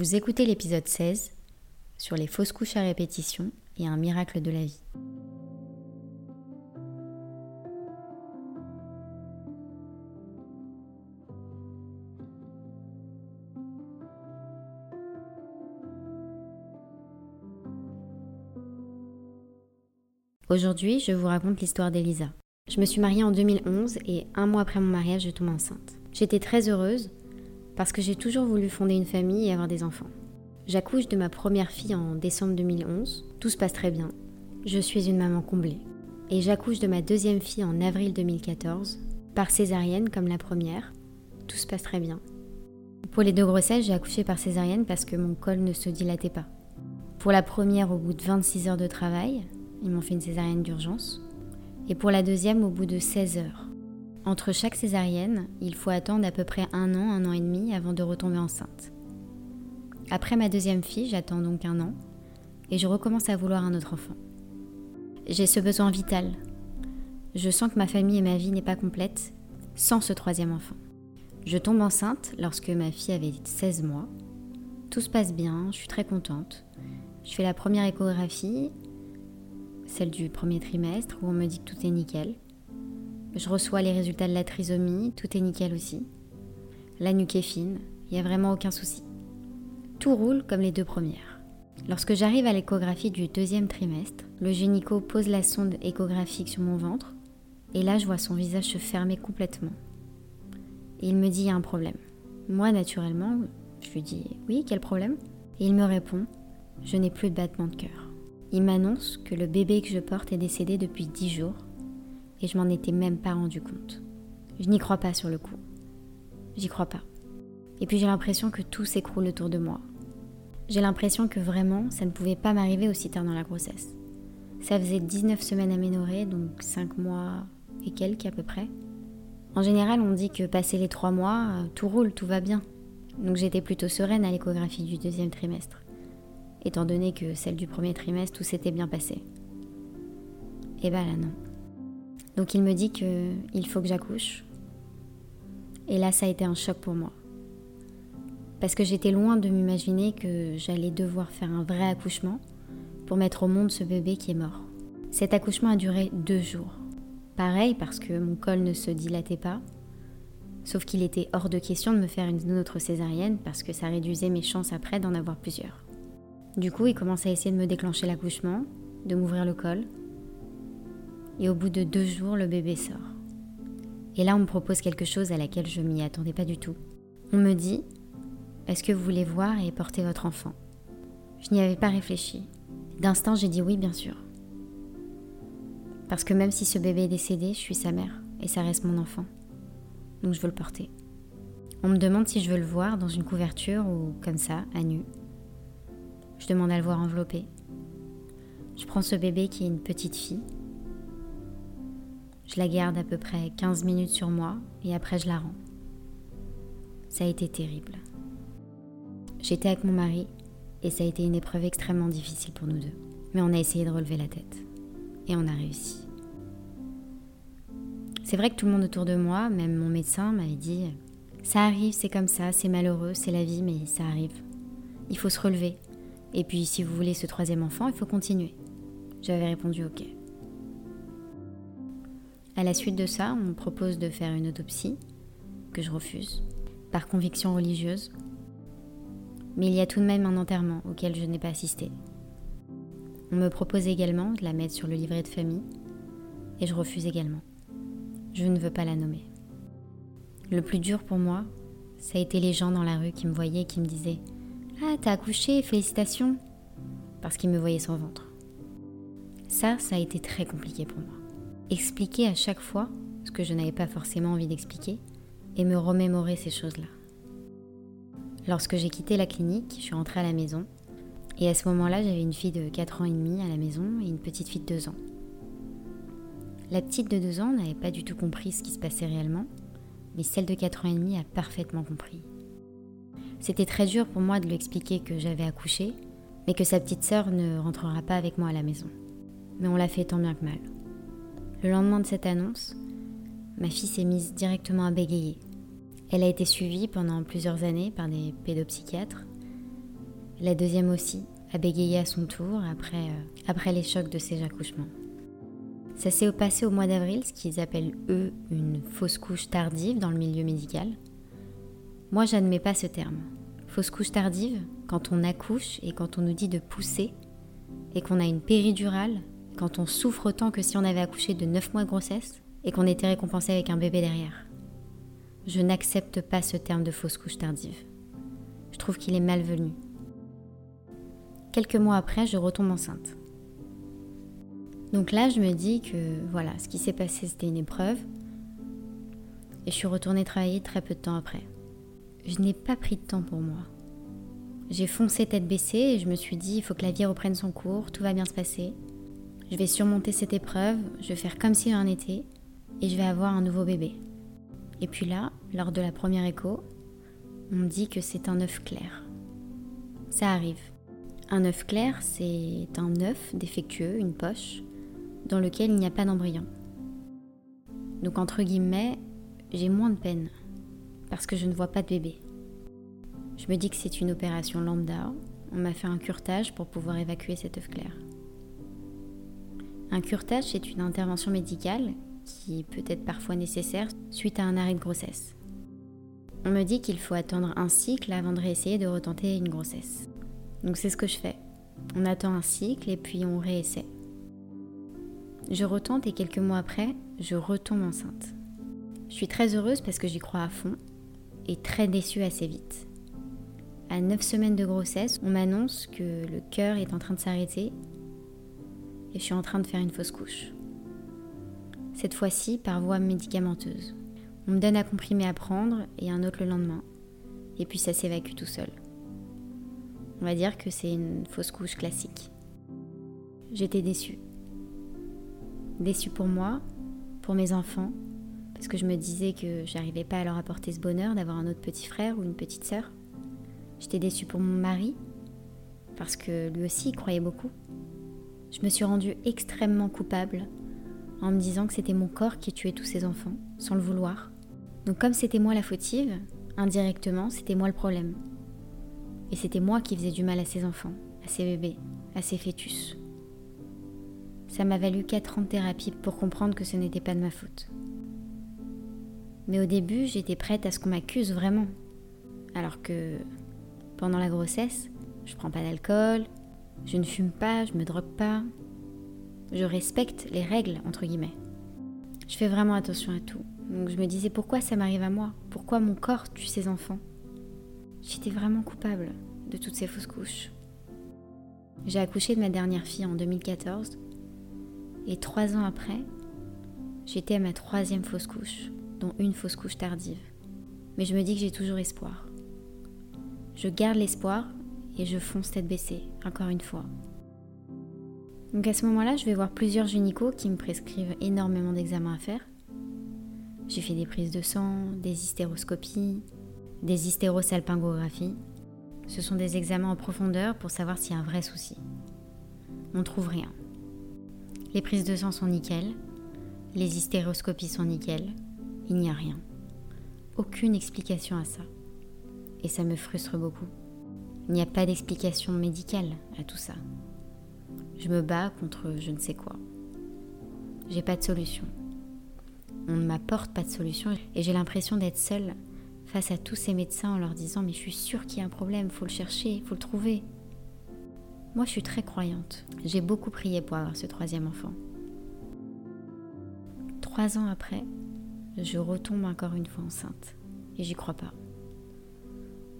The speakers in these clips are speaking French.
Vous écoutez l'épisode 16 sur les fausses couches à répétition et un miracle de la vie. Aujourd'hui, je vous raconte l'histoire d'Elisa. Je me suis mariée en 2011 et un mois après mon mariage, je tombe enceinte. J'étais très heureuse parce que j'ai toujours voulu fonder une famille et avoir des enfants. J'accouche de ma première fille en décembre 2011. Tout se passe très bien. Je suis une maman comblée. Et j'accouche de ma deuxième fille en avril 2014, par césarienne comme la première. Tout se passe très bien. Pour les deux grossesses, j'ai accouché par césarienne parce que mon col ne se dilatait pas. Pour la première, au bout de 26 heures de travail, ils m'ont fait une césarienne d'urgence. Et pour la deuxième, au bout de 16 heures. Entre chaque césarienne, il faut attendre à peu près un an, un an et demi avant de retomber enceinte. Après ma deuxième fille, j'attends donc un an et je recommence à vouloir un autre enfant. J'ai ce besoin vital. Je sens que ma famille et ma vie n'est pas complète sans ce troisième enfant. Je tombe enceinte lorsque ma fille avait 16 mois. Tout se passe bien, je suis très contente. Je fais la première échographie celle du premier trimestre, où on me dit que tout est nickel. Je reçois les résultats de la trisomie, tout est nickel aussi. La nuque est fine, il n'y a vraiment aucun souci. Tout roule comme les deux premières. Lorsque j'arrive à l'échographie du deuxième trimestre, le gynéco pose la sonde échographique sur mon ventre, et là je vois son visage se fermer complètement. Et il me dit il y a un problème. Moi, naturellement, je lui dis oui, quel problème? Et il me répond je n'ai plus de battement de cœur. Il m'annonce que le bébé que je porte est décédé depuis dix jours et je m'en étais même pas rendu compte. Je n'y crois pas sur le coup. J'y crois pas. Et puis j'ai l'impression que tout s'écroule autour de moi. J'ai l'impression que vraiment ça ne pouvait pas m'arriver aussi tard dans la grossesse. Ça faisait 19 semaines aménorées, donc 5 mois et quelques à peu près. En général, on dit que passé les 3 mois, tout roule, tout va bien. Donc j'étais plutôt sereine à l'échographie du deuxième trimestre étant donné que celle du premier trimestre, tout s'était bien passé. Et eh ben là, non. Donc il me dit qu'il faut que j'accouche. Et là, ça a été un choc pour moi. Parce que j'étais loin de m'imaginer que j'allais devoir faire un vrai accouchement pour mettre au monde ce bébé qui est mort. Cet accouchement a duré deux jours. Pareil parce que mon col ne se dilatait pas, sauf qu'il était hors de question de me faire une autre césarienne parce que ça réduisait mes chances après d'en avoir plusieurs. Du coup, il commence à essayer de me déclencher l'accouchement, de m'ouvrir le col. Et au bout de deux jours, le bébé sort. Et là, on me propose quelque chose à laquelle je m'y attendais pas du tout. On me dit Est-ce que vous voulez voir et porter votre enfant? Je n'y avais pas réfléchi. D'instant, j'ai dit oui, bien sûr. Parce que même si ce bébé est décédé, je suis sa mère et ça reste mon enfant. Donc je veux le porter. On me demande si je veux le voir dans une couverture ou comme ça, à nu. Je demande à le voir enveloppé. Je prends ce bébé qui est une petite fille. Je la garde à peu près 15 minutes sur moi et après je la rends. Ça a été terrible. J'étais avec mon mari et ça a été une épreuve extrêmement difficile pour nous deux. Mais on a essayé de relever la tête et on a réussi. C'est vrai que tout le monde autour de moi, même mon médecin, m'avait dit Ça arrive, c'est comme ça, c'est malheureux, c'est la vie, mais ça arrive. Il faut se relever, et puis si vous voulez ce troisième enfant, il faut continuer. J'avais répondu OK. À la suite de ça, on me propose de faire une autopsie, que je refuse, par conviction religieuse. Mais il y a tout de même un enterrement auquel je n'ai pas assisté. On me propose également de la mettre sur le livret de famille, et je refuse également. Je ne veux pas la nommer. Le plus dur pour moi, ça a été les gens dans la rue qui me voyaient et qui me disaient ah, t'as accouché, félicitations Parce qu'il me voyait sans ventre. Ça, ça a été très compliqué pour moi. Expliquer à chaque fois ce que je n'avais pas forcément envie d'expliquer et me remémorer ces choses-là. Lorsque j'ai quitté la clinique, je suis rentrée à la maison. Et à ce moment-là, j'avais une fille de 4 ans et demi à la maison et une petite fille de 2 ans. La petite de 2 ans n'avait pas du tout compris ce qui se passait réellement, mais celle de 4 ans et demi a parfaitement compris. C'était très dur pour moi de lui expliquer que j'avais accouché, mais que sa petite sœur ne rentrera pas avec moi à la maison. Mais on l'a fait tant bien que mal. Le lendemain de cette annonce, ma fille s'est mise directement à bégayer. Elle a été suivie pendant plusieurs années par des pédopsychiatres. La deuxième aussi a bégayé à son tour après, euh, les chocs de ses accouchements. Ça s'est passé au mois d'avril, ce qu'ils appellent eux une fausse couche tardive dans le milieu médical. Moi, j'admets pas ce terme. Fausse couche tardive, quand on accouche et quand on nous dit de pousser, et qu'on a une péridurale, quand on souffre autant que si on avait accouché de 9 mois de grossesse, et qu'on était récompensé avec un bébé derrière. Je n'accepte pas ce terme de fausse couche tardive. Je trouve qu'il est malvenu. Quelques mois après, je retombe enceinte. Donc là, je me dis que voilà, ce qui s'est passé, c'était une épreuve. Et je suis retournée travailler très peu de temps après je n'ai pas pris de temps pour moi. J'ai foncé tête baissée et je me suis dit, il faut que la vie reprenne son cours, tout va bien se passer. Je vais surmonter cette épreuve, je vais faire comme si en était, et je vais avoir un nouveau bébé. Et puis là, lors de la première écho, on me dit que c'est un œuf clair. Ça arrive. Un œuf clair, c'est un œuf défectueux, une poche, dans lequel il n'y a pas d'embryon. Donc entre guillemets, j'ai moins de peine parce que je ne vois pas de bébé. Je me dis que c'est une opération lambda. On m'a fait un curtage pour pouvoir évacuer cet œuf clair. Un curtage, c'est une intervention médicale qui peut être parfois nécessaire suite à un arrêt de grossesse. On me dit qu'il faut attendre un cycle avant de réessayer de retenter une grossesse. Donc c'est ce que je fais. On attend un cycle et puis on réessaie. Je retente et quelques mois après, je retombe enceinte. Je suis très heureuse parce que j'y crois à fond et très déçue assez vite. À 9 semaines de grossesse, on m'annonce que le cœur est en train de s'arrêter et je suis en train de faire une fausse couche. Cette fois-ci par voie médicamenteuse. On me donne un comprimé à prendre et un autre le lendemain. Et puis ça s'évacue tout seul. On va dire que c'est une fausse couche classique. J'étais déçue. Déçue pour moi, pour mes enfants, parce que je me disais que j'arrivais pas à leur apporter ce bonheur d'avoir un autre petit frère ou une petite sœur. J'étais déçue pour mon mari, parce que lui aussi y croyait beaucoup. Je me suis rendue extrêmement coupable en me disant que c'était mon corps qui tuait tous ces enfants, sans le vouloir. Donc comme c'était moi la fautive, indirectement, c'était moi le problème. Et c'était moi qui faisais du mal à ces enfants, à ces bébés, à ces fœtus. Ça m'a valu 4 ans de thérapie pour comprendre que ce n'était pas de ma faute. Mais au début, j'étais prête à ce qu'on m'accuse vraiment. Alors que pendant la grossesse, je prends pas d'alcool, je ne fume pas, je me drogue pas. Je respecte les règles, entre guillemets. Je fais vraiment attention à tout. Donc je me disais pourquoi ça m'arrive à moi? Pourquoi mon corps tue ses enfants? J'étais vraiment coupable de toutes ces fausses couches. J'ai accouché de ma dernière fille en 2014 et trois ans après, j'étais à ma troisième fausse couche dont une fausse couche tardive. Mais je me dis que j'ai toujours espoir. Je garde l'espoir et je fonce tête baissée, encore une fois. Donc à ce moment-là, je vais voir plusieurs gynécos qui me prescrivent énormément d'examens à faire. J'ai fait des prises de sang, des hystéroscopies, des hystérosalpingographies. Ce sont des examens en profondeur pour savoir s'il y a un vrai souci. On trouve rien. Les prises de sang sont nickel, les hystéroscopies sont nickel, il n'y a rien. Aucune explication à ça. Et ça me frustre beaucoup. Il n'y a pas d'explication médicale à tout ça. Je me bats contre je ne sais quoi. J'ai pas de solution. On ne m'apporte pas de solution et j'ai l'impression d'être seule face à tous ces médecins en leur disant mais je suis sûre qu'il y a un problème, faut le chercher, faut le trouver. Moi je suis très croyante. J'ai beaucoup prié pour avoir ce troisième enfant. Trois ans après, je retombe encore une fois enceinte. Et j'y crois pas.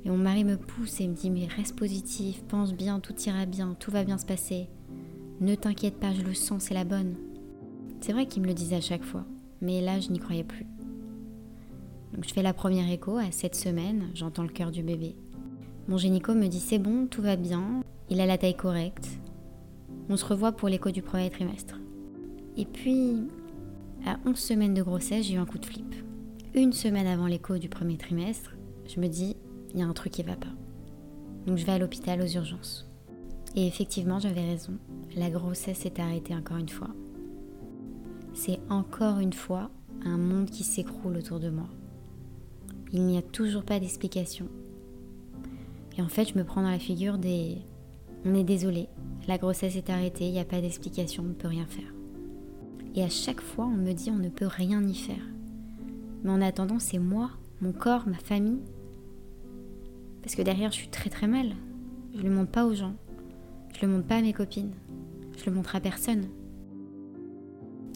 Et mon mari me pousse et me dit Mais reste positif, pense bien, tout ira bien, tout va bien se passer. Ne t'inquiète pas, je le sens, c'est la bonne. C'est vrai qu'il me le disait à chaque fois, mais là je n'y croyais plus. Donc je fais la première écho à 7 semaines, j'entends le cœur du bébé. Mon génico me dit c'est bon, tout va bien, il a la taille correcte. On se revoit pour l'écho du premier trimestre. Et puis, à 11 semaines de grossesse, j'ai eu un coup de flip. Une semaine avant l'écho du premier trimestre, je me dis, il y a un truc qui va pas. Donc je vais à l'hôpital aux urgences. Et effectivement, j'avais raison. La grossesse s'est arrêtée encore une fois. C'est encore une fois un monde qui s'écroule autour de moi. Il n'y a toujours pas d'explication. Et en fait, je me prends dans la figure des... On est désolé, la grossesse est arrêtée, il n'y a pas d'explication, on ne peut rien faire. Et à chaque fois, on me dit on ne peut rien y faire. Mais en attendant, c'est moi, mon corps, ma famille. Parce que derrière, je suis très très mal. Je le montre pas aux gens. Je le montre pas à mes copines. Je le montre à personne.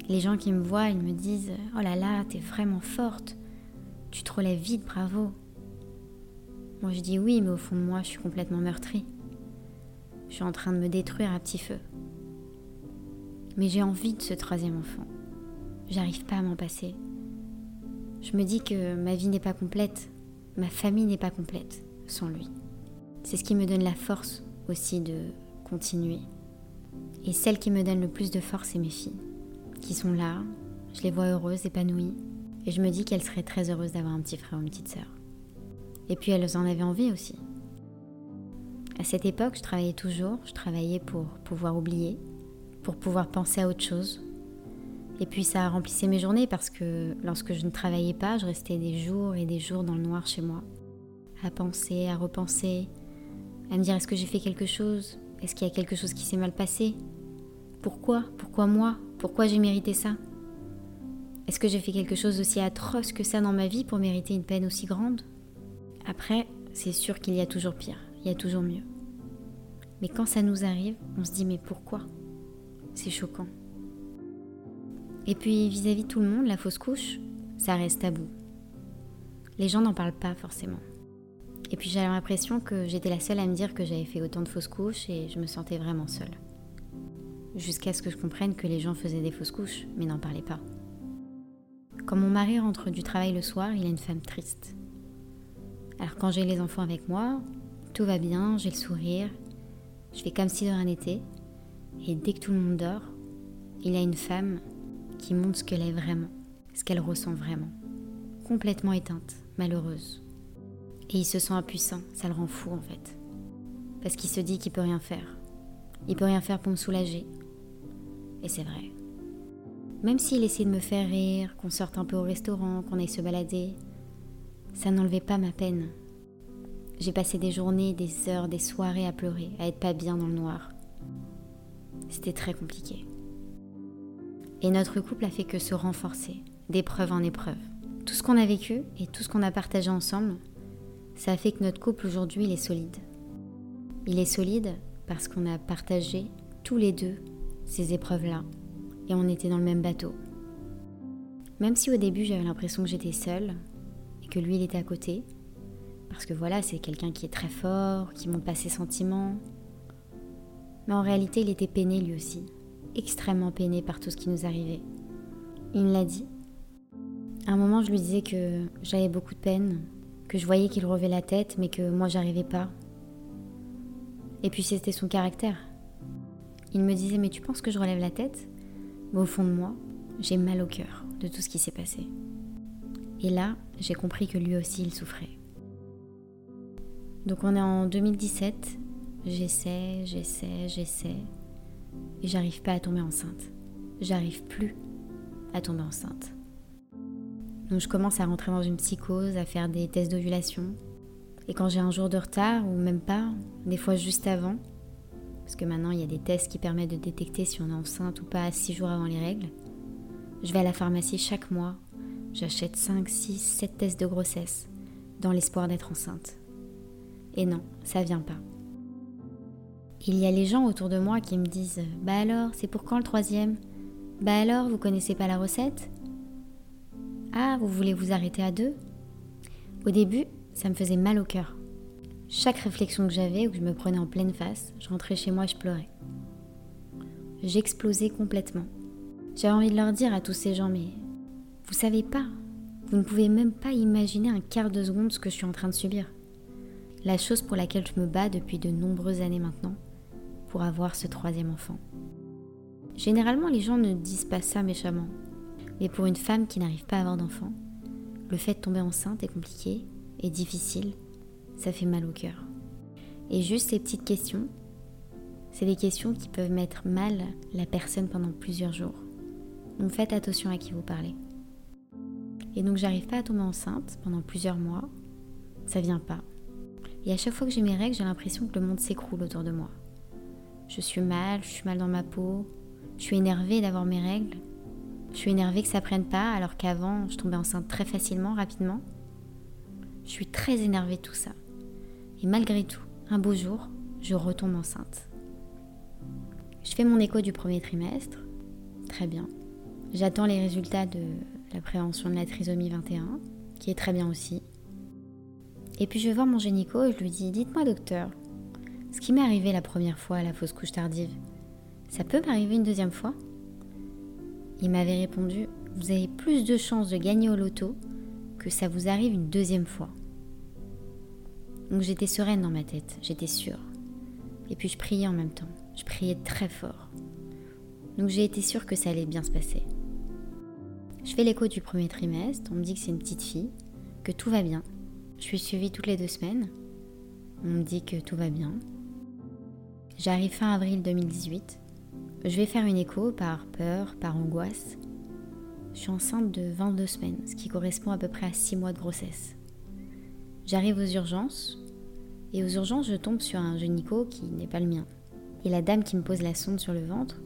Les gens qui me voient, ils me disent Oh là là, t'es vraiment forte. Tu te relèves vite, bravo. Moi je dis oui, mais au fond de moi, je suis complètement meurtrie. Je suis en train de me détruire à petit feu. Mais j'ai envie de ce troisième enfant. J'arrive pas à m'en passer. Je me dis que ma vie n'est pas complète, ma famille n'est pas complète sans lui. C'est ce qui me donne la force aussi de continuer. Et celle qui me donne le plus de force, c'est mes filles, qui sont là, je les vois heureuses, épanouies, et je me dis qu'elles seraient très heureuses d'avoir un petit frère ou une petite sœur. Et puis elles en avaient envie aussi. À cette époque, je travaillais toujours, je travaillais pour pouvoir oublier, pour pouvoir penser à autre chose. Et puis ça remplissait mes journées parce que lorsque je ne travaillais pas, je restais des jours et des jours dans le noir chez moi, à penser, à repenser, à me dire est-ce que j'ai fait quelque chose? Est-ce qu'il y a quelque chose qui s'est mal passé? Pourquoi? Pourquoi moi? Pourquoi j'ai mérité ça? Est-ce que j'ai fait quelque chose aussi atroce que ça dans ma vie pour mériter une peine aussi grande? Après, c'est sûr qu'il y a toujours pire, il y a toujours mieux. Mais quand ça nous arrive, on se dit mais pourquoi? C'est choquant. Et puis vis-à-vis de tout le monde, la fausse couche, ça reste tabou. Les gens n'en parlent pas forcément. Et puis j'avais l'impression que j'étais la seule à me dire que j'avais fait autant de fausses couches et je me sentais vraiment seule. Jusqu'à ce que je comprenne que les gens faisaient des fausses couches, mais n'en parlaient pas. Quand mon mari rentre du travail le soir, il a une femme triste. Alors quand j'ai les enfants avec moi, tout va bien, j'ai le sourire, je fais comme si de rien n'était. Et dès que tout le monde dort, il a une femme qui montre ce qu'elle est vraiment, ce qu'elle ressent vraiment. Complètement éteinte, malheureuse. Et il se sent impuissant, ça le rend fou en fait. Parce qu'il se dit qu'il peut rien faire. Il peut rien faire pour me soulager. Et c'est vrai. Même s'il essayait de me faire rire, qu'on sorte un peu au restaurant, qu'on aille se balader, ça n'enlevait pas ma peine. J'ai passé des journées, des heures, des soirées à pleurer, à être pas bien dans le noir. C'était très compliqué. Et notre couple a fait que se renforcer, d'épreuve en épreuve. Tout ce qu'on a vécu et tout ce qu'on a partagé ensemble, ça fait que notre couple aujourd'hui, il est solide. Il est solide parce qu'on a partagé tous les deux ces épreuves-là et on était dans le même bateau. Même si au début j'avais l'impression que j'étais seule et que lui il était à côté, parce que voilà, c'est quelqu'un qui est très fort, qui montre pas ses sentiments. Mais en réalité, il était peiné lui aussi, extrêmement peiné par tout ce qui nous arrivait. Il me l'a dit. À un moment, je lui disais que j'avais beaucoup de peine, que je voyais qu'il relevait la tête, mais que moi j'arrivais pas. Et puis c'était son caractère. Il me disait Mais tu penses que je relève la tête? Mais au fond de moi, j'ai mal au cœur de tout ce qui s'est passé. Et là, j'ai compris que lui aussi, il souffrait. Donc on est en 2017, j'essaie, j'essaie, j'essaie, et j'arrive pas à tomber enceinte. J'arrive plus à tomber enceinte. Donc je commence à rentrer dans une psychose, à faire des tests d'ovulation. Et quand j'ai un jour de retard, ou même pas, des fois juste avant, parce que maintenant il y a des tests qui permettent de détecter si on est enceinte ou pas 6 jours avant les règles. Je vais à la pharmacie chaque mois, j'achète 5, 6, 7 tests de grossesse dans l'espoir d'être enceinte. Et non, ça vient pas. Il y a les gens autour de moi qui me disent Bah alors, c'est pour quand le troisième? Bah alors, vous connaissez pas la recette? Ah, vous voulez vous arrêter à deux? Au début, ça me faisait mal au cœur. Chaque réflexion que j'avais ou que je me prenais en pleine face, je rentrais chez moi et je pleurais. J'explosais complètement. J'avais envie de leur dire à tous ces gens, mais vous savez pas, vous ne pouvez même pas imaginer un quart de seconde ce que je suis en train de subir. La chose pour laquelle je me bats depuis de nombreuses années maintenant, pour avoir ce troisième enfant. Généralement, les gens ne disent pas ça méchamment. Mais pour une femme qui n'arrive pas à avoir d'enfant, le fait de tomber enceinte est compliqué et difficile. Ça fait mal au cœur. Et juste ces petites questions, c'est des questions qui peuvent mettre mal la personne pendant plusieurs jours. Donc faites attention à qui vous parlez. Et donc j'arrive pas à tomber enceinte pendant plusieurs mois. Ça vient pas. Et à chaque fois que j'ai mes règles, j'ai l'impression que le monde s'écroule autour de moi. Je suis mal, je suis mal dans ma peau, je suis énervée d'avoir mes règles. Je suis énervée que ça prenne pas alors qu'avant je tombais enceinte très facilement, rapidement. Je suis très énervée de tout ça. Et malgré tout, un beau jour, je retombe enceinte. Je fais mon écho du premier trimestre. Très bien. J'attends les résultats de la prévention de la trisomie 21, qui est très bien aussi. Et puis je vais mon gynéco et je lui dis Dites-moi, docteur, ce qui m'est arrivé la première fois à la fausse couche tardive, ça peut m'arriver une deuxième fois? Il m'avait répondu Vous avez plus de chances de gagner au loto que ça vous arrive une deuxième fois. Donc j'étais sereine dans ma tête, j'étais sûre. Et puis je priais en même temps, je priais très fort. Donc j'ai été sûre que ça allait bien se passer. Je fais l'écho du premier trimestre, on me dit que c'est une petite fille, que tout va bien. Je suis suivie toutes les deux semaines, on me dit que tout va bien. J'arrive fin avril 2018, je vais faire une écho par peur, par angoisse. Je suis enceinte de 22 semaines, ce qui correspond à peu près à 6 mois de grossesse. J'arrive aux urgences, et aux urgences, je tombe sur un gynéco qui n'est pas le mien. Et la dame qui me pose la sonde sur le ventre,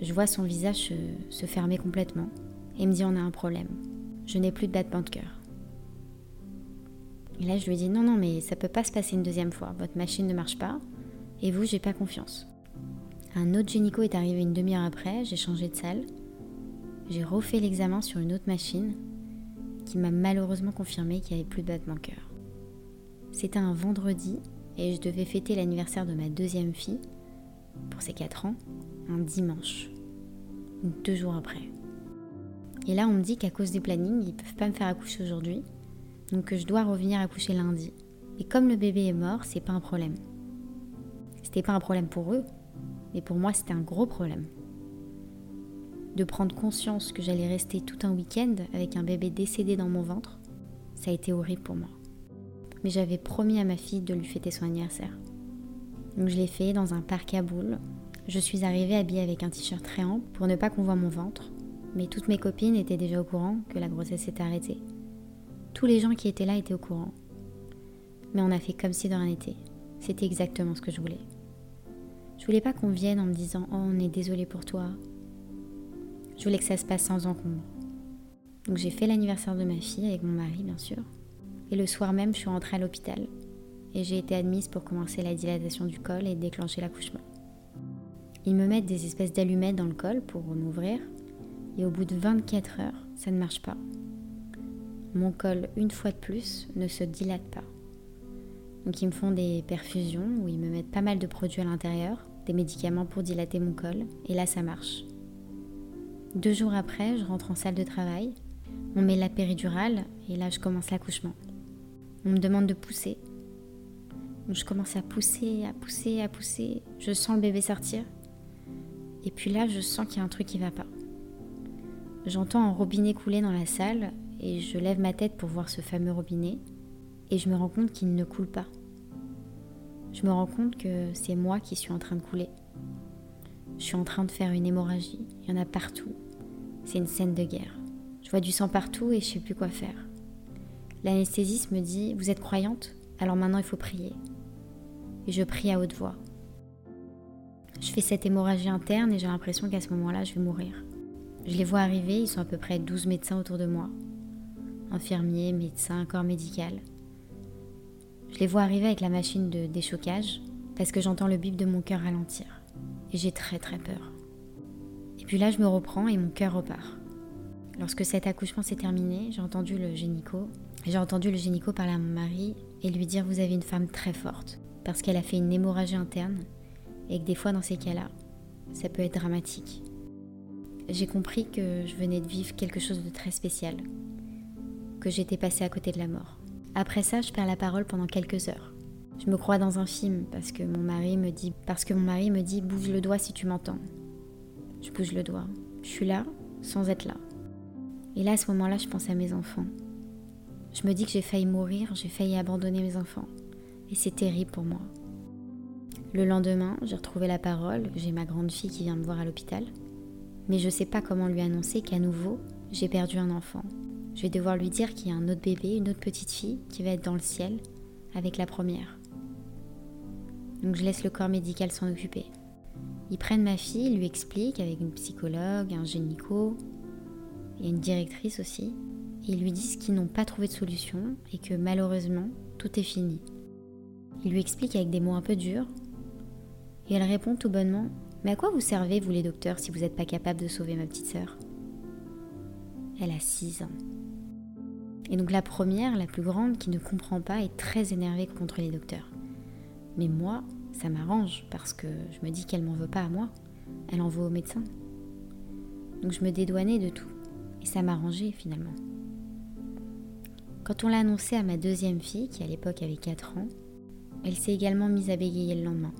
je vois son visage se, fermer complètement et me dit on a un problème. Je n'ai plus de battement de cœur. Et là, je lui dis non, non, mais ça peut pas se passer une deuxième fois. Votre machine ne marche pas, et vous, j'ai pas confiance. Un autre gynéco est arrivé une demi-heure après, j'ai changé de salle. J'ai refait l'examen sur une autre machine qui m'a malheureusement confirmé qu'il n'y avait plus de battement cœur. C'était un vendredi et je devais fêter l'anniversaire de ma deuxième fille, pour ses 4 ans, un dimanche, deux jours après. Et là, on me dit qu'à cause des plannings, ils ne peuvent pas me faire accoucher aujourd'hui, donc que je dois revenir accoucher lundi. Et comme le bébé est mort, c'est pas un problème. C'était pas un problème pour eux, mais pour moi, c'était un gros problème. De prendre conscience que j'allais rester tout un week-end avec un bébé décédé dans mon ventre, ça a été horrible pour moi. Mais j'avais promis à ma fille de lui fêter son anniversaire. Donc je l'ai fait dans un parc à boules. Je suis arrivée habillée avec un t-shirt très ample pour ne pas qu'on voit mon ventre. Mais toutes mes copines étaient déjà au courant que la grossesse s'était arrêtée. Tous les gens qui étaient là étaient au courant. Mais on a fait comme si de rien n'était. C'était exactement ce que je voulais. Je voulais pas qu'on vienne en me disant Oh, on est désolé pour toi. Je voulais que ça se passe sans encombre. Donc j'ai fait l'anniversaire de ma fille avec mon mari, bien sûr. Et le soir même, je suis rentrée à l'hôpital. Et j'ai été admise pour commencer la dilatation du col et déclencher l'accouchement. Ils me mettent des espèces d'allumettes dans le col pour m'ouvrir. Et au bout de 24 heures, ça ne marche pas. Mon col, une fois de plus, ne se dilate pas. Donc ils me font des perfusions où ils me mettent pas mal de produits à l'intérieur, des médicaments pour dilater mon col, et là ça marche. Deux jours après, je rentre en salle de travail, on met la péridurale, et là je commence l'accouchement. On me demande de pousser. Je commence à pousser, à pousser, à pousser. Je sens le bébé sortir. Et puis là, je sens qu'il y a un truc qui va pas. J'entends un robinet couler dans la salle et je lève ma tête pour voir ce fameux robinet et je me rends compte qu'il ne coule pas je me rends compte que c'est moi qui suis en train de couler. Je suis en train de faire une hémorragie. Il y en a partout. C'est une scène de guerre. Je vois du sang partout et je sais plus quoi faire. L'anesthésiste me dit Vous êtes croyante? Alors maintenant il faut prier. Et je prie à haute voix. Je fais cette hémorragie interne et j'ai l'impression qu'à ce moment-là, je vais mourir. Je les vois arriver, ils sont à peu près 12 médecins autour de moi. Infirmiers, médecins, corps médical. Je les vois arriver avec la machine de déchocage parce que j'entends le bip de mon cœur ralentir. Et j'ai très très peur. Et puis là, je me reprends et mon cœur repart. Lorsque cet accouchement s'est terminé, j'ai entendu le génico. J'ai entendu le génico parler à mon mari et lui dire Vous avez une femme très forte parce qu'elle a fait une hémorragie interne et que des fois, dans ces cas-là, ça peut être dramatique. J'ai compris que je venais de vivre quelque chose de très spécial, que j'étais passée à côté de la mort. Après ça, je perds la parole pendant quelques heures. Je me crois dans un film parce que mon mari me dit parce que mon mari me dit bouge le doigt si tu m'entends. Je bouge le doigt. Je suis là sans être là. Et là à ce moment-là, je pense à mes enfants. Je me dis que j'ai failli mourir, j'ai failli abandonner mes enfants. Et c'est terrible pour moi. Le lendemain, j'ai retrouvé la parole, j'ai ma grande fille qui vient me voir à l'hôpital. Mais je ne sais pas comment lui annoncer qu'à nouveau, j'ai perdu un enfant. Je vais devoir lui dire qu'il y a un autre bébé, une autre petite fille qui va être dans le ciel avec la première. Donc je laisse le corps médical s'en occuper. Ils prennent ma fille, lui expliquent avec une psychologue, un gynéco et une directrice aussi. Et ils lui disent qu'ils n'ont pas trouvé de solution et que malheureusement, tout est fini. Ils lui expliquent avec des mots un peu durs. Et elle répond tout bonnement Mais à quoi vous servez, vous les docteurs, si vous n'êtes pas capable de sauver ma petite sœur? Elle a 6 ans. Et donc la première, la plus grande, qui ne comprend pas, est très énervée contre les docteurs. Mais moi, ça m'arrange parce que je me dis qu'elle m'en veut pas à moi, elle en veut au médecin. Donc je me dédouanais de tout et ça m'arrangeait finalement. Quand on l'a annoncé à ma deuxième fille, qui à l'époque avait 4 ans, elle s'est également mise à bégayer le lendemain.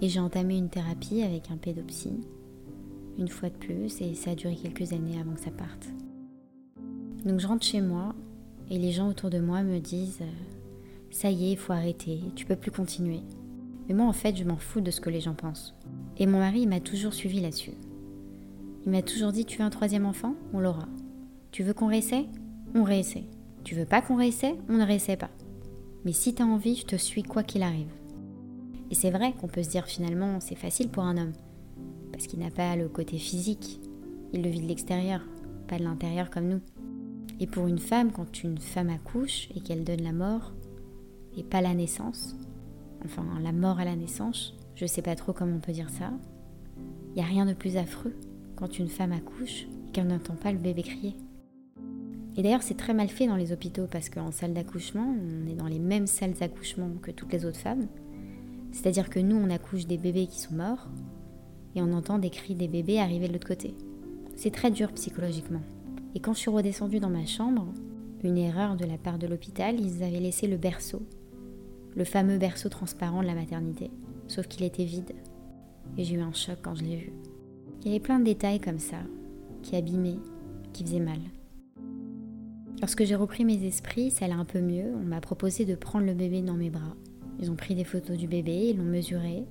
Et j'ai entamé une thérapie avec un pédopsie, une fois de plus, et ça a duré quelques années avant que ça parte. Donc je rentre chez moi et les gens autour de moi me disent euh, ça y est, il faut arrêter, tu peux plus continuer. Mais moi, en fait, je m'en fous de ce que les gens pensent. Et mon mari, m'a toujours suivi là-dessus. Il m'a toujours dit Tu veux un troisième enfant? On l'aura. Tu veux qu'on réessaie? On réessaie. Tu veux pas qu'on réessaie? On ne réessaie pas. Mais si t'as envie, je te suis quoi qu'il arrive. Et c'est vrai qu'on peut se dire finalement, c'est facile pour un homme. Parce qu'il n'a pas le côté physique. Il le vit de l'extérieur, pas de l'intérieur comme nous. Et pour une femme, quand une femme accouche et qu'elle donne la mort, et pas la naissance, enfin la mort à la naissance, je sais pas trop comment on peut dire ça, il n'y a rien de plus affreux quand une femme accouche et qu'elle n'entend pas le bébé crier. Et d'ailleurs, c'est très mal fait dans les hôpitaux parce qu'en salle d'accouchement, on est dans les mêmes salles d'accouchement que toutes les autres femmes. C'est-à-dire que nous, on accouche des bébés qui sont morts et on entend des cris des bébés arriver de l'autre côté. C'est très dur psychologiquement. Et quand je suis redescendue dans ma chambre, une erreur de la part de l'hôpital, ils avaient laissé le berceau le fameux berceau transparent de la maternité, sauf qu'il était vide. Et j'ai eu un choc quand je l'ai vu. Il y avait plein de détails comme ça, qui abîmaient, qui faisaient mal. Lorsque j'ai repris mes esprits, ça allait un peu mieux, on m'a proposé de prendre le bébé dans mes bras. Ils ont pris des photos du bébé, ils l'ont mesuré,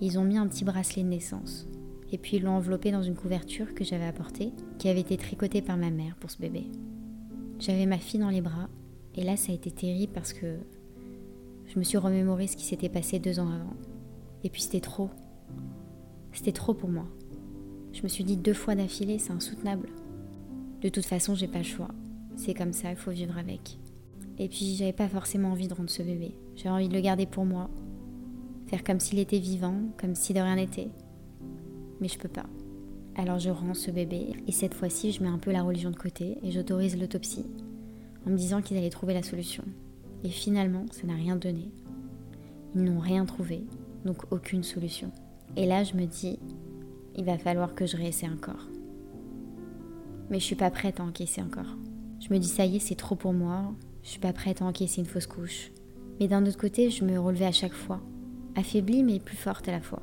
ils ont mis un petit bracelet de naissance, et puis ils l'ont enveloppé dans une couverture que j'avais apportée, qui avait été tricotée par ma mère pour ce bébé. J'avais ma fille dans les bras, et là ça a été terrible parce que je me suis remémoré ce qui s'était passé deux ans avant. Et puis c'était trop. C'était trop pour moi. Je me suis dit deux fois d'affilée, c'est insoutenable. De toute façon, j'ai pas le choix. C'est comme ça, il faut vivre avec. Et puis, j'avais pas forcément envie de rendre ce bébé. J'avais envie de le garder pour moi. Faire comme s'il était vivant, comme si de rien n'était. Mais je peux pas. Alors je rends ce bébé, et cette fois-ci, je mets un peu la religion de côté et j'autorise l'autopsie, en me disant qu'ils allaient trouver la solution. Et finalement, ça n'a rien donné. Ils n'ont rien trouvé, donc aucune solution. Et là, je me dis, il va falloir que je réessaie encore. Mais je suis pas prête à encaisser encore. Je me dis, ça y est, c'est trop pour moi. Je suis pas prête à encaisser une fausse couche. Mais d'un autre côté, je me relevais à chaque fois. Affaiblie, mais plus forte à la fois.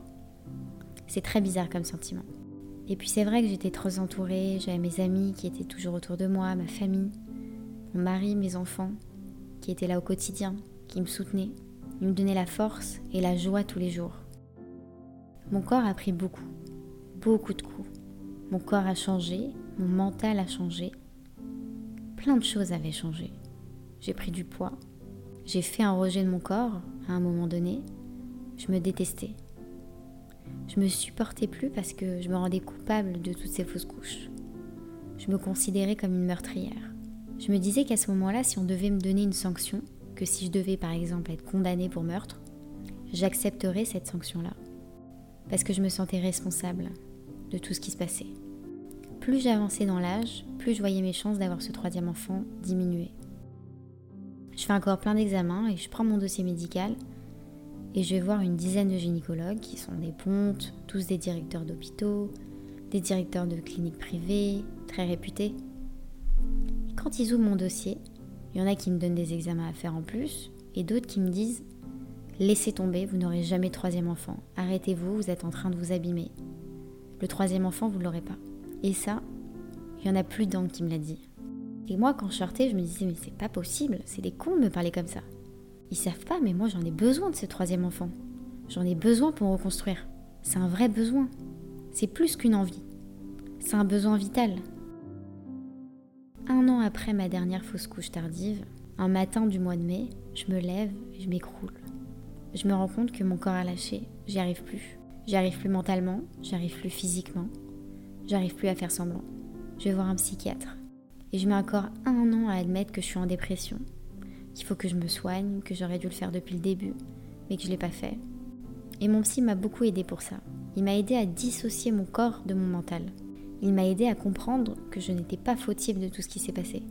C'est très bizarre comme sentiment. Et puis c'est vrai que j'étais trop entourée, j'avais mes amis qui étaient toujours autour de moi, ma famille, mon mari, mes enfants qui était là au quotidien, qui me soutenait. Il me donnait la force et la joie tous les jours. Mon corps a pris beaucoup, beaucoup de coups. Mon corps a changé, mon mental a changé. Plein de choses avaient changé. J'ai pris du poids. J'ai fait un rejet de mon corps à un moment donné. Je me détestais. Je me supportais plus parce que je me rendais coupable de toutes ces fausses couches. Je me considérais comme une meurtrière. Je me disais qu'à ce moment-là, si on devait me donner une sanction, que si je devais par exemple être condamnée pour meurtre, j'accepterais cette sanction-là. Parce que je me sentais responsable de tout ce qui se passait. Plus j'avançais dans l'âge, plus je voyais mes chances d'avoir ce troisième enfant diminuer. Je fais encore plein d'examens et je prends mon dossier médical et je vais voir une dizaine de gynécologues qui sont des pontes, tous des directeurs d'hôpitaux, des directeurs de cliniques privées, très réputés. Quand ils ouvrent mon dossier, Il y en a qui me donnent des examens à faire en plus, et d'autres qui me disent Laissez tomber, vous n'aurez jamais troisième enfant. Arrêtez-vous, vous êtes en train de vous abîmer. Le troisième enfant, vous ne l'aurez pas. Et ça, il y en a plus d'un qui me l'a dit. Et moi, quand je sortais, je me disais, mais c'est pas possible, c'est des cons de me parler comme ça. Ils savent pas, mais moi j'en ai besoin de ce troisième enfant. J'en ai besoin pour reconstruire. C'est un vrai besoin. C'est plus qu'une envie. C'est un besoin vital. Un an après ma dernière fausse couche tardive, un matin du mois de mai, je me lève et je m'écroule je me rends compte que mon corps a lâché, j'y arrive plus. J'y arrive plus mentalement, j'y arrive plus physiquement, j'arrive plus à faire semblant. Je vais voir un psychiatre. Et je mets encore un an à admettre que je suis en dépression, qu'il faut que je me soigne, que j'aurais dû le faire depuis le début, mais que je ne l'ai pas fait. Et mon psy m'a beaucoup aidé pour ça. Il m'a aidé à dissocier mon corps de mon mental. Il m'a aidé à comprendre que je n'étais pas fautive de tout ce qui s'est passé.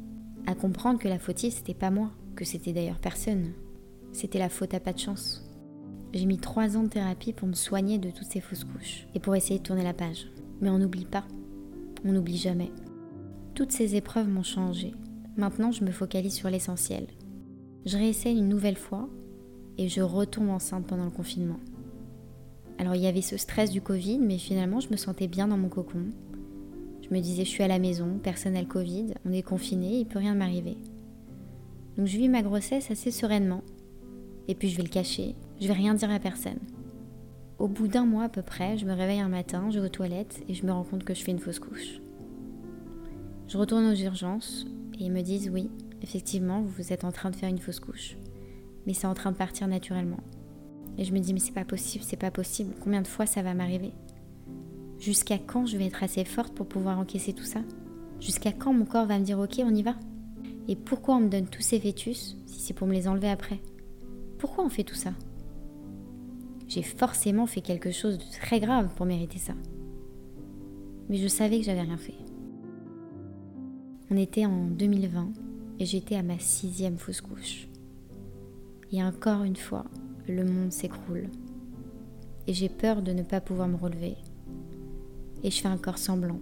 À comprendre que la fautive, c'était pas moi, que c'était d'ailleurs personne. C'était la faute à pas de chance. J'ai mis trois ans de thérapie pour me soigner de toutes ces fausses couches et pour essayer de tourner la page. Mais on n'oublie pas. On n'oublie jamais. Toutes ces épreuves m'ont changé. Maintenant, je me focalise sur l'essentiel. Je réessaye une nouvelle fois et je retombe enceinte pendant le confinement. Alors il y avait ce stress du Covid, mais finalement je me sentais bien dans mon cocon. Je me disais je suis à la maison, personne n'a le Covid, on est confiné, il peut rien m'arriver. Donc je vis ma grossesse assez sereinement. Et puis je vais le cacher, je vais rien dire à personne. Au bout d'un mois à peu près, je me réveille un matin, je vais aux toilettes et je me rends compte que je fais une fausse couche. Je retourne aux urgences et ils me disent oui, effectivement, vous êtes en train de faire une fausse couche. Mais c'est en train de partir naturellement. Et je me dis mais c'est pas possible, c'est pas possible. Combien de fois ça va m'arriver? Jusqu'à quand je vais être assez forte pour pouvoir encaisser tout ça? Jusqu'à quand mon corps va me dire ok, on y va? Et pourquoi on me donne tous ces fœtus si c'est pour me les enlever après? Pourquoi on fait tout ça? J'ai forcément fait quelque chose de très grave pour mériter ça. Mais je savais que j'avais rien fait. On était en 2020 et j'étais à ma sixième fausse couche. Et encore une fois, le monde s'écroule. Et j'ai peur de ne pas pouvoir me relever. Et je fais encore semblant.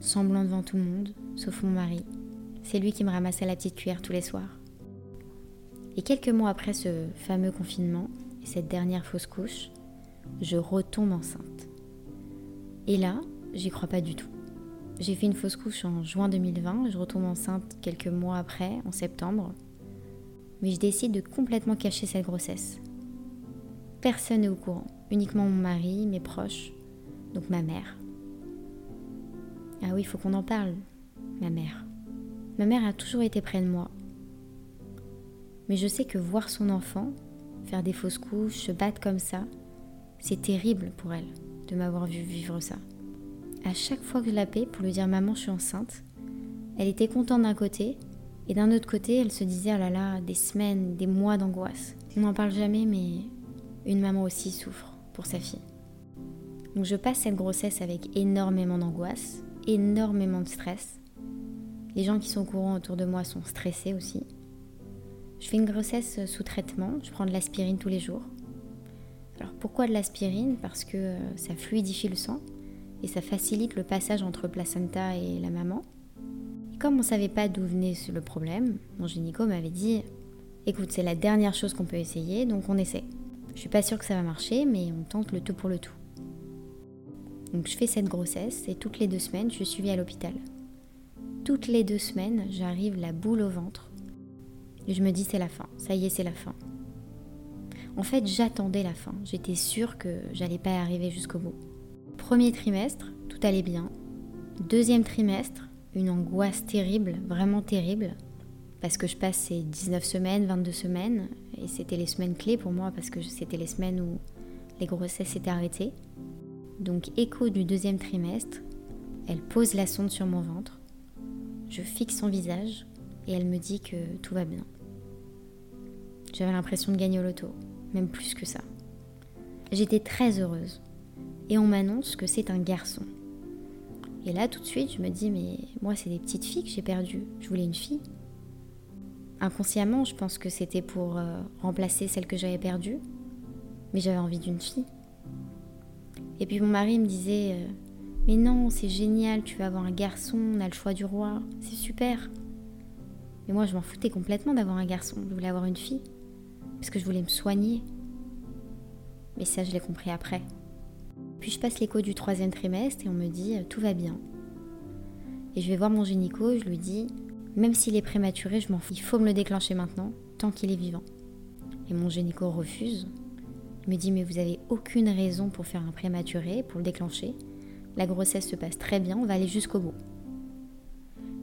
Semblant devant tout le monde, sauf mon mari. C'est lui qui me ramassait la petite cuillère tous les soirs. Et quelques mois après ce fameux confinement, cette dernière fausse couche, je retombe enceinte. Et là, j'y crois pas du tout. J'ai fait une fausse couche en juin 2020, je retombe enceinte quelques mois après, en septembre. Mais je décide de complètement cacher cette grossesse. Personne n'est au courant, uniquement mon mari, mes proches, donc ma mère. Ah oui, il faut qu'on en parle, ma mère. Ma mère a toujours été près de moi. Mais je sais que voir son enfant, faire des fausses couches, se battre comme ça, c'est terrible pour elle de m'avoir vu vivre ça. À chaque fois que je l'appelais pour lui dire maman je suis enceinte, elle était contente d'un côté et d'un autre côté elle se disait oh là là des semaines, des mois d'angoisse. On n'en parle jamais mais une maman aussi souffre pour sa fille. Donc je passe cette grossesse avec énormément d'angoisse, énormément de stress. Les gens qui sont au courant autour de moi sont stressés aussi. Je fais une grossesse sous traitement, je prends de l'aspirine tous les jours. Alors pourquoi de l'aspirine? Parce que euh, ça fluidifie le sang et ça facilite le passage entre placenta et la maman. Comme on ne savait pas d'où venait le problème, mon gynéco m'avait dit écoute, c'est la dernière chose qu'on peut essayer, donc on essaie. Je suis pas sûre que ça va marcher, mais on tente le tout pour le tout. Donc je fais cette grossesse et toutes les deux semaines, je suis suivie à l'hôpital. Toutes les deux semaines, j'arrive la boule au ventre et je me dis c'est la fin, ça y est c'est la fin. En fait j'attendais la fin, j'étais sûre que j'allais pas arriver jusqu'au bout. Premier trimestre, tout allait bien. Deuxième trimestre, une angoisse terrible, vraiment terrible, parce que je passe ces 19 semaines, 22 semaines, et c'était les semaines clés pour moi parce que c'était les semaines où les grossesses s'étaient arrêtées. Donc écho du deuxième trimestre, elle pose la sonde sur mon ventre, je fixe son visage et elle me dit que tout va bien. J'avais l'impression de gagner au loto, même plus que ça. J'étais très heureuse. Et on m'annonce que c'est un garçon. Et là, tout de suite, je me dis, mais moi, c'est des petites filles que j'ai perdues. Je voulais une fille. Inconsciemment, je pense que c'était pour euh, remplacer celle que j'avais perdue. Mais j'avais envie d'une fille. Et puis mon mari me disait, euh, mais non, c'est génial, tu vas avoir un garçon, on a le choix du roi, c'est super. Mais moi, je m'en foutais complètement d'avoir un garçon. Je voulais avoir une fille. Parce que je voulais me soigner. Mais ça, je l'ai compris après. Puis je passe l'écho du troisième trimestre et on me dit tout va bien. Et je vais voir mon gynéco, je lui dis même s'il est prématuré, je m'en fous. Il faut me le déclencher maintenant, tant qu'il est vivant. Et mon gynéco refuse. Il me dit mais vous avez aucune raison pour faire un prématuré, pour le déclencher. La grossesse se passe très bien, on va aller jusqu'au bout.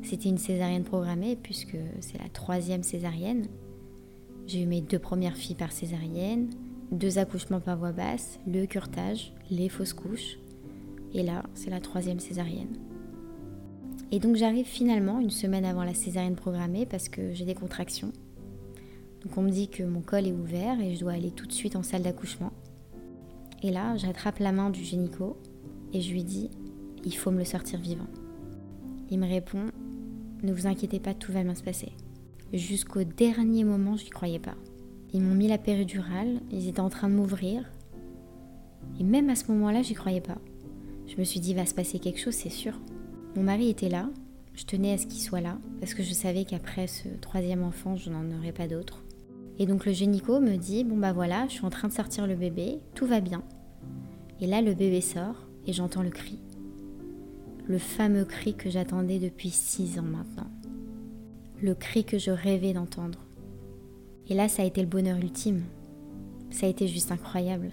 C'était une césarienne programmée puisque c'est la troisième césarienne. J'ai eu mes deux premières filles par césarienne, deux accouchements par voie basse, le curtage, les fausses couches. Et là, c'est la troisième césarienne. Et donc j'arrive finalement une semaine avant la césarienne programmée parce que j'ai des contractions. Donc on me dit que mon col est ouvert et je dois aller tout de suite en salle d'accouchement. Et là, j'attrape la main du gynéco et je lui dis il faut me le sortir vivant. Il me répond ne vous inquiétez pas, tout va bien se passer. Jusqu'au dernier moment, je n'y croyais pas. Ils m'ont mis la péridurale, ils étaient en train de m'ouvrir. Et même à ce moment-là, j'y croyais pas. Je me suis dit, va se passer quelque chose, c'est sûr. Mon mari était là, je tenais à ce qu'il soit là, parce que je savais qu'après ce troisième enfant, je n'en aurais pas d'autre. Et donc le génico me dit, bon bah voilà, je suis en train de sortir le bébé, tout va bien. Et là, le bébé sort, et j'entends le cri le fameux cri que j'attendais depuis six ans maintenant. Le cri que je rêvais d'entendre. Et là, ça a été le bonheur ultime. Ça a été juste incroyable.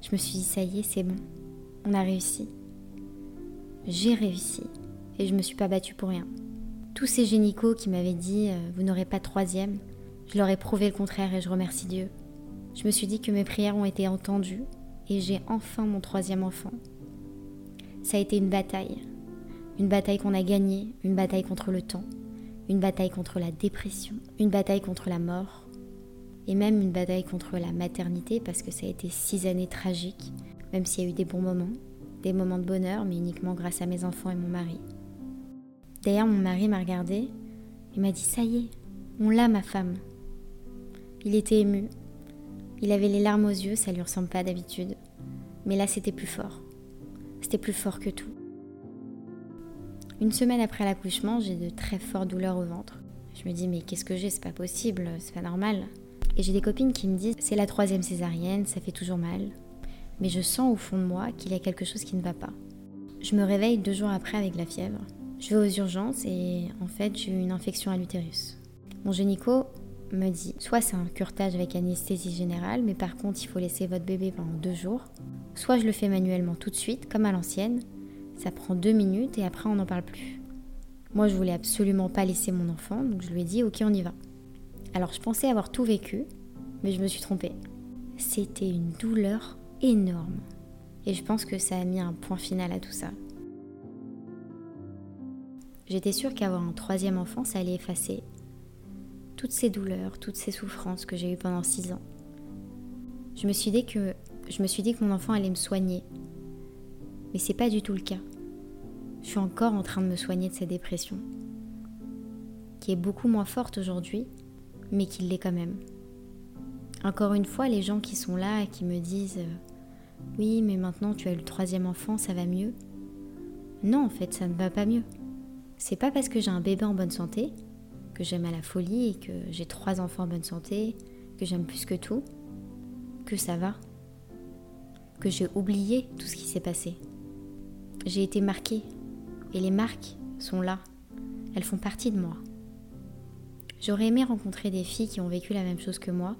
Je me suis dit, ça y est, c'est bon. On a réussi. J'ai réussi. Et je me suis pas battue pour rien. Tous ces génicaux qui m'avaient dit, euh, vous n'aurez pas de troisième, je leur ai prouvé le contraire et je remercie Dieu. Je me suis dit que mes prières ont été entendues et j'ai enfin mon troisième enfant ça a été une bataille. Une bataille qu'on a gagnée, une bataille contre le temps, une bataille contre la dépression, une bataille contre la mort, et même une bataille contre la maternité parce que ça a été six années tragiques, même s'il y a eu des bons moments, des moments de bonheur, mais uniquement grâce à mes enfants et mon mari. D'ailleurs, mon mari m'a regardé et m'a dit Ça y est, on l'a, ma femme. Il était ému. Il avait les larmes aux yeux, ça lui ressemble pas d'habitude. Mais là, c'était plus fort. C'était plus fort que tout. Une semaine après l'accouchement, j'ai de très fortes douleurs au ventre. Je me dis mais qu'est-ce que j'ai? C'est pas possible, c'est pas normal. Et j'ai des copines qui me disent c'est la troisième césarienne, ça fait toujours mal. Mais je sens au fond de moi qu'il y a quelque chose qui ne va pas. Je me réveille deux jours après avec la fièvre. Je vais aux urgences et en fait j'ai eu une infection à l'utérus. Mon génico me dit soit c'est un curtage avec anesthésie générale, mais par contre il faut laisser votre bébé pendant deux jours, Soit je le fais manuellement tout de suite, comme à l'ancienne, ça prend deux minutes et après on n'en parle plus. Moi je voulais absolument pas laisser mon enfant, donc je lui ai dit ok on y va. Alors je pensais avoir tout vécu, mais je me suis trompée. C'était une douleur énorme. Et je pense que ça a mis un point final à tout ça. J'étais sûre qu'avoir un troisième enfant, ça allait effacer toutes ces douleurs, toutes ces souffrances que j'ai eues pendant six ans. Je me suis dit que je me suis dit que mon enfant allait me soigner. Mais c'est pas du tout le cas. Je suis encore en train de me soigner de cette dépression, qui est beaucoup moins forte aujourd'hui, mais qui l'est quand même. Encore une fois, les gens qui sont là et qui me disent euh, Oui, mais maintenant tu as eu le troisième enfant, ça va mieux. Non, en fait, ça ne va pas mieux. C'est pas parce que j'ai un bébé en bonne santé, que j'aime à la folie et que j'ai trois enfants en bonne santé, que j'aime plus que tout, que ça va que j'ai oublié tout ce qui s'est passé. J'ai été marquée et les marques sont là. Elles font partie de moi. J'aurais aimé rencontrer des filles qui ont vécu la même chose que moi,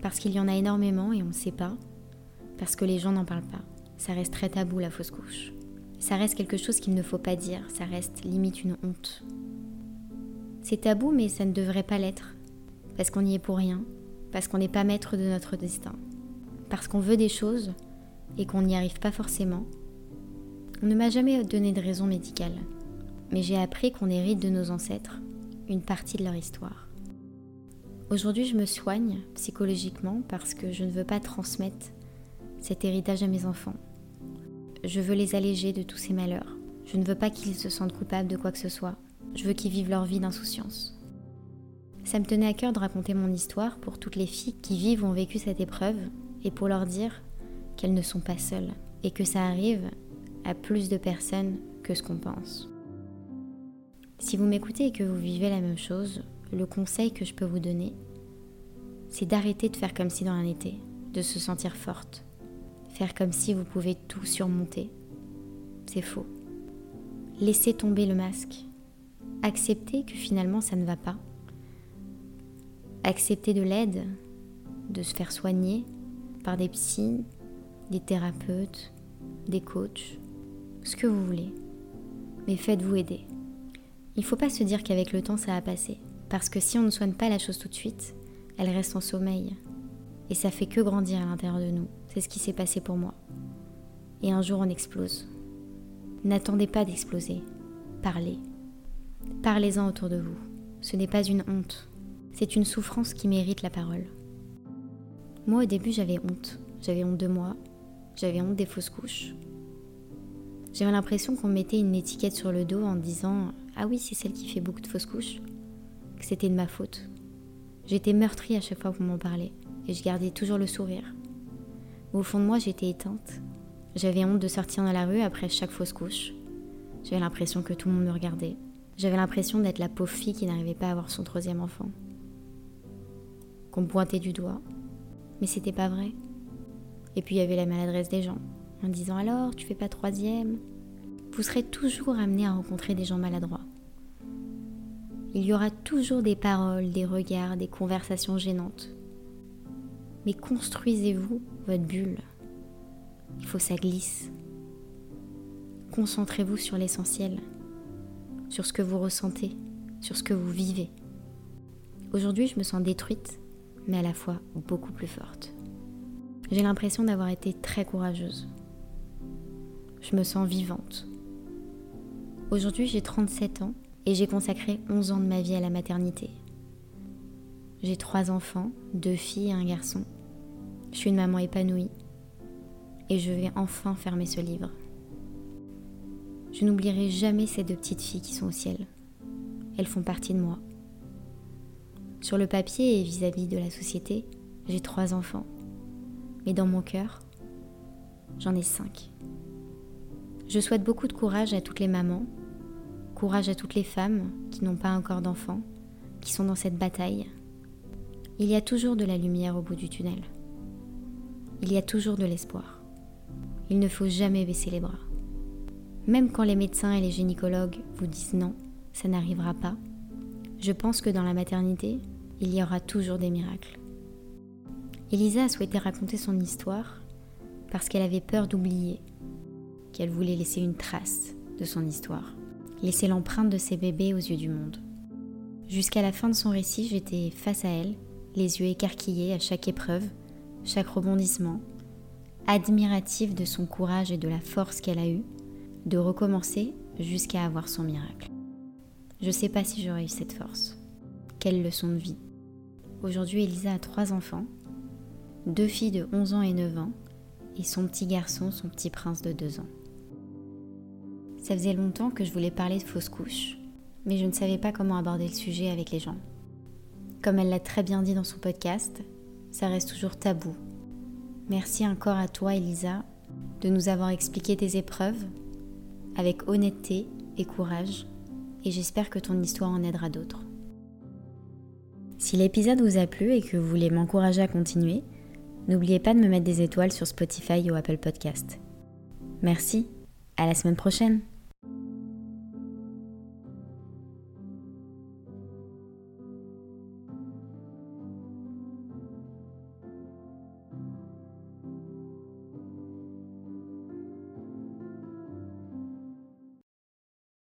parce qu'il y en a énormément et on ne sait pas, parce que les gens n'en parlent pas. Ça reste très tabou la fausse couche. Ça reste quelque chose qu'il ne faut pas dire, ça reste limite une honte. C'est tabou mais ça ne devrait pas l'être, parce qu'on y est pour rien, parce qu'on n'est pas maître de notre destin, parce qu'on veut des choses et qu'on n'y arrive pas forcément, on ne m'a jamais donné de raison médicale, mais j'ai appris qu'on hérite de nos ancêtres une partie de leur histoire. Aujourd'hui, je me soigne psychologiquement parce que je ne veux pas transmettre cet héritage à mes enfants. Je veux les alléger de tous ces malheurs. Je ne veux pas qu'ils se sentent coupables de quoi que ce soit. Je veux qu'ils vivent leur vie d'insouciance. Ça me tenait à cœur de raconter mon histoire pour toutes les filles qui vivent ou ont vécu cette épreuve et pour leur dire qu'elles ne sont pas seules et que ça arrive à plus de personnes que ce qu'on pense. Si vous m'écoutez et que vous vivez la même chose, le conseil que je peux vous donner, c'est d'arrêter de faire comme si dans rien n'était, de se sentir forte, faire comme si vous pouvez tout surmonter. C'est faux. Laissez tomber le masque. Acceptez que finalement ça ne va pas. Acceptez de l'aide, de se faire soigner par des psys, des thérapeutes, des coachs, ce que vous voulez. Mais faites-vous aider. Il ne faut pas se dire qu'avec le temps ça va passer. Parce que si on ne soigne pas la chose tout de suite, elle reste en sommeil. Et ça fait que grandir à l'intérieur de nous. C'est ce qui s'est passé pour moi. Et un jour on explose. N'attendez pas d'exploser. Parlez. Parlez-en autour de vous. Ce n'est pas une honte. C'est une souffrance qui mérite la parole. Moi au début j'avais honte. J'avais honte de moi. J'avais honte des fausses couches. J'avais l'impression qu'on mettait une étiquette sur le dos en disant Ah oui, c'est celle qui fait beaucoup de fausses couches, que c'était de ma faute. J'étais meurtrie à chaque fois qu'on m'en parlait, et je gardais toujours le sourire. au fond de moi, j'étais éteinte. J'avais honte de sortir dans la rue après chaque fausse couche. J'avais l'impression que tout le monde me regardait. J'avais l'impression d'être la pauvre fille qui n'arrivait pas à avoir son troisième enfant. Qu'on me pointait du doigt. Mais c'était pas vrai. Et puis il y avait la maladresse des gens, en disant alors, tu fais pas troisième? Vous serez toujours amené à rencontrer des gens maladroits. Il y aura toujours des paroles, des regards, des conversations gênantes. Mais construisez-vous votre bulle. Il faut que ça glisse. Concentrez-vous sur l'essentiel, sur ce que vous ressentez, sur ce que vous vivez. Aujourd'hui, je me sens détruite, mais à la fois beaucoup plus forte. J'ai l'impression d'avoir été très courageuse. Je me sens vivante. Aujourd'hui, j'ai 37 ans et j'ai consacré 11 ans de ma vie à la maternité. J'ai trois enfants, deux filles et un garçon. Je suis une maman épanouie et je vais enfin fermer ce livre. Je n'oublierai jamais ces deux petites filles qui sont au ciel. Elles font partie de moi. Sur le papier et vis-à-vis de la société, j'ai trois enfants. Mais dans mon cœur, j'en ai cinq. Je souhaite beaucoup de courage à toutes les mamans Courage à toutes les femmes qui n'ont pas encore d'enfants, qui sont dans cette bataille. Il y a toujours de la lumière au bout du tunnel. Il y a toujours de l'espoir. Il ne faut jamais baisser les bras. Même quand les médecins et les gynécologues vous disent non, ça n'arrivera pas, je pense que dans la maternité, il y aura toujours des miracles. Elisa a souhaité raconter son histoire parce qu'elle avait peur d'oublier, qu'elle voulait laisser une trace de son histoire laisser l'empreinte de ses bébés aux yeux du monde. Jusqu'à la fin de son récit, j'étais face à elle, les yeux écarquillés à chaque épreuve, chaque rebondissement, admirative de son courage et de la force qu'elle a eue de recommencer jusqu'à avoir son miracle. Je ne sais pas si j'aurais eu cette force. Quelle leçon de vie. Aujourd'hui, Elisa a trois enfants, deux filles de 11 ans et 9 ans, et son petit garçon, son petit prince de 2 ans. Ça faisait longtemps que je voulais parler de fausses couches, mais je ne savais pas comment aborder le sujet avec les gens. Comme elle l'a très bien dit dans son podcast, ça reste toujours tabou. Merci encore à toi, Elisa, de nous avoir expliqué tes épreuves avec honnêteté et courage, et j'espère que ton histoire en aidera d'autres. Si l'épisode vous a plu et que vous voulez m'encourager à continuer, n'oubliez pas de me mettre des étoiles sur Spotify ou Apple Podcast. Merci, à la semaine prochaine